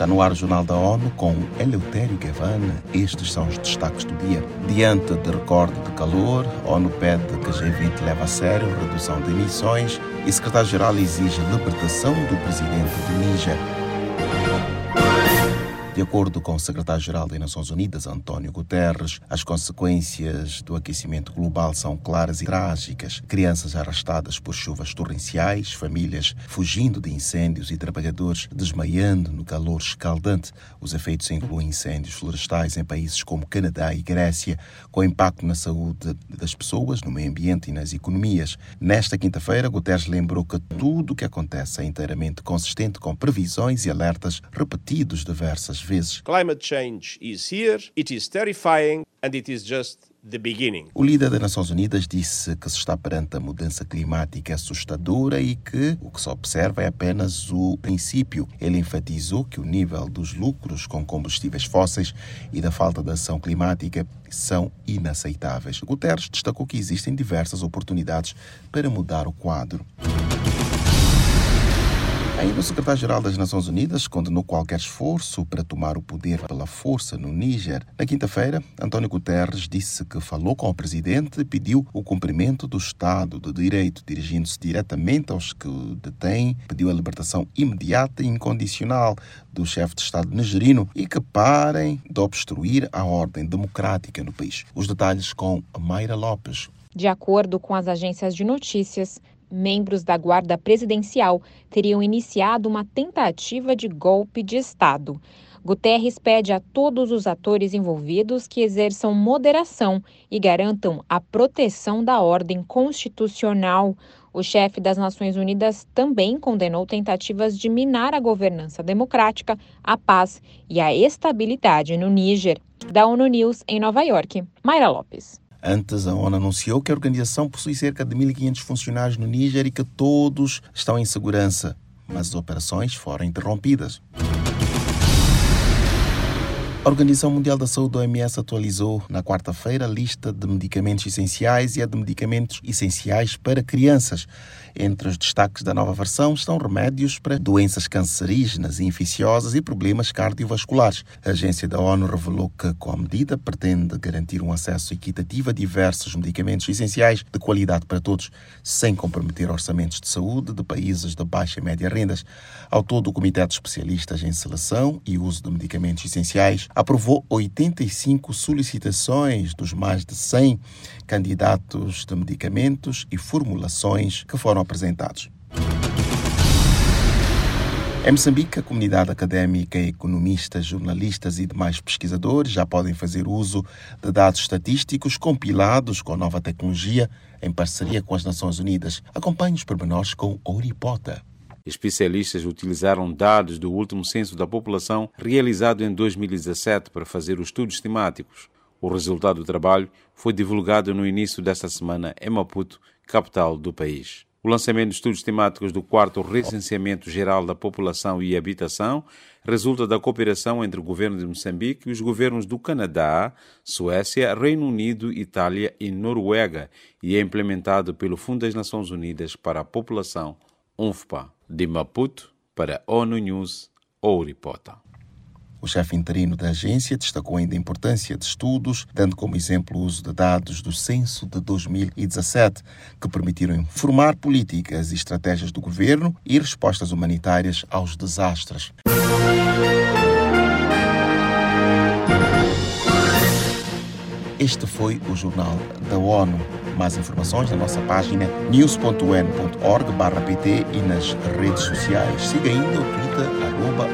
Está no ar o Jornal da ONU com Eleutério Gavan. Estes são os destaques do dia. Diante de recorde de calor, a ONU pede que a G20 leve a sério redução de emissões e secretário-geral exige libertação do presidente do Níger. De acordo com o secretário-geral das Nações Unidas, António Guterres, as consequências do aquecimento global são claras e trágicas. Crianças arrastadas por chuvas torrenciais, famílias fugindo de incêndios e trabalhadores desmaiando no calor escaldante. Os efeitos incluem incêndios florestais em países como Canadá e Grécia, com impacto na saúde das pessoas, no meio ambiente e nas economias. Nesta quinta-feira, Guterres lembrou que tudo o que acontece é inteiramente consistente com previsões e alertas repetidos diversas vezes vezes. Climate change is here, it is terrifying and it is just the beginning. O líder das Nações Unidas disse que se está perante a mudança climática assustadora e que o que se observa é apenas o princípio. Ele enfatizou que o nível dos lucros com combustíveis fósseis e da falta de ação climática são inaceitáveis. Guterres destacou que existem diversas oportunidades para mudar o quadro. Ainda o secretário-geral das Nações Unidas condenou qualquer esforço para tomar o poder pela força no Níger. Na quinta-feira, António Guterres disse que falou com o presidente e pediu o cumprimento do Estado de Direito, dirigindo-se diretamente aos que o detêm, pediu a libertação imediata e incondicional do chefe de Estado nigerino e que parem de obstruir a ordem democrática no país. Os detalhes com Mayra Lopes. De acordo com as agências de notícias, membros da Guarda Presidencial teriam iniciado uma tentativa de golpe de Estado. Guterres pede a todos os atores envolvidos que exerçam moderação e garantam a proteção da ordem constitucional. O chefe das Nações Unidas também condenou tentativas de minar a governança democrática, a paz e a estabilidade no Níger. Da ONU News em Nova York, Mayra Lopes. Antes, a ONU anunciou que a organização possui cerca de 1.500 funcionários no Níger e que todos estão em segurança, mas as operações foram interrompidas. A Organização Mundial da Saúde, OMS, atualizou na quarta-feira a lista de medicamentos essenciais e a de medicamentos essenciais para crianças. Entre os destaques da nova versão estão remédios para doenças cancerígenas e infecciosas e problemas cardiovasculares. A agência da ONU revelou que, com a medida, pretende garantir um acesso equitativo a diversos medicamentos essenciais de qualidade para todos, sem comprometer orçamentos de saúde de países de baixa e média rendas. Ao todo, o Comitê de Especialistas em Seleção e Uso de Medicamentos Essenciais aprovou 85 solicitações dos mais de 100 candidatos de medicamentos e formulações que foram apresentados. Em Moçambique, a comunidade académica, economistas, jornalistas e demais pesquisadores já podem fazer uso de dados estatísticos compilados com a nova tecnologia em parceria com as Nações Unidas. Acompanhe os pormenores com Ouripota. Especialistas utilizaram dados do último censo da população realizado em 2017 para fazer os estudos temáticos. O resultado do trabalho foi divulgado no início desta semana em Maputo, capital do país. O lançamento de estudos temáticos do quarto Recenseamento Geral da População e Habitação resulta da cooperação entre o governo de Moçambique e os governos do Canadá, Suécia, Reino Unido, Itália e Noruega e é implementado pelo Fundo das Nações Unidas para a População, UNFPA. De Maputo para ONU News, Ouripota. O chefe interino da agência destacou ainda a importância de estudos, dando como exemplo o uso de dados do censo de 2017, que permitiram informar políticas e estratégias do governo e respostas humanitárias aos desastres. Este foi o Jornal da ONU. Mais informações na nossa página news.un.org/pt e nas redes sociais. Siga ainda o Twitter, arroba